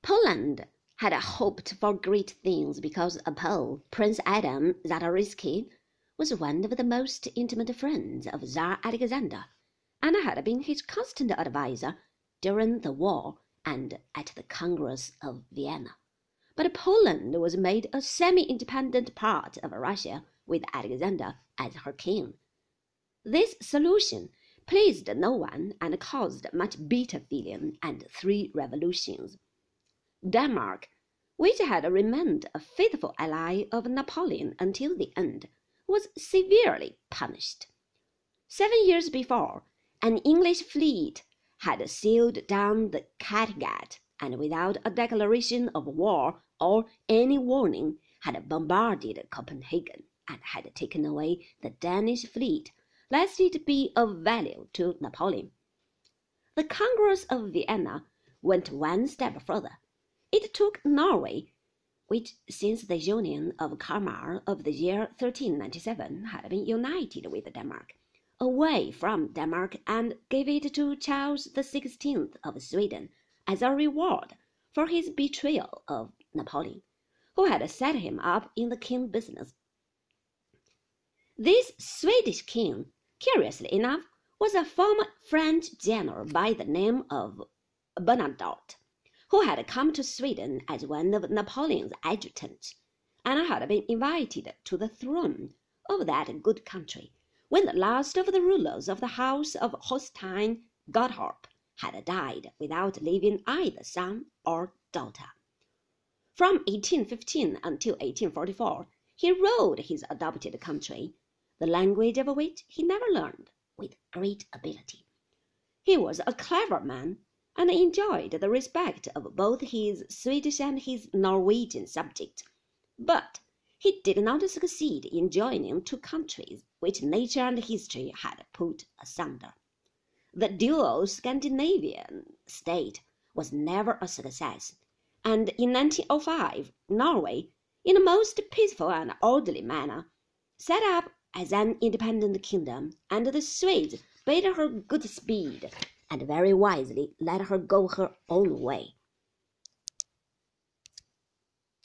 Poland had hoped for great things because a Pole, Prince Adam Czartoryski, was one of the most intimate friends of Tsar Alexander, and had been his constant adviser during the war and at the Congress of Vienna. But Poland was made a semi-independent part of Russia with Alexander as her king. This solution pleased no one and caused much bitter feeling and three revolutions. Denmark, which had remained a faithful ally of Napoleon until the end, was severely punished. Seven years before, an English fleet had sailed down the Kattegat and without a declaration of war or any warning had bombarded Copenhagen and had taken away the Danish fleet lest it be of value to Napoleon. The Congress of Vienna went one step further. It took Norway, which since the union of Kalmar of the year 1397 had been united with Denmark, away from Denmark and gave it to Charles XVI of Sweden as a reward for his betrayal of Napoleon, who had set him up in the king business. This Swedish king, curiously enough, was a former French general by the name of Bernadotte, who had come to Sweden as one of Napoleon's adjutants, and had been invited to the throne of that good country when the last of the rulers of the house of Holstein Gottorp had died without leaving either son or daughter. From 1815 until 1844 he ruled his adopted country, the language of which he never learned, with great ability. He was a clever man, and enjoyed the respect of both his Swedish and his Norwegian subjects, but he did not succeed in joining two countries which nature and history had put asunder. The dual Scandinavian state was never a success and in 1905 Norway, in a most peaceful and orderly manner, set up as an independent kingdom, and the Swedes bade her good speed, and very wisely let her go her own way.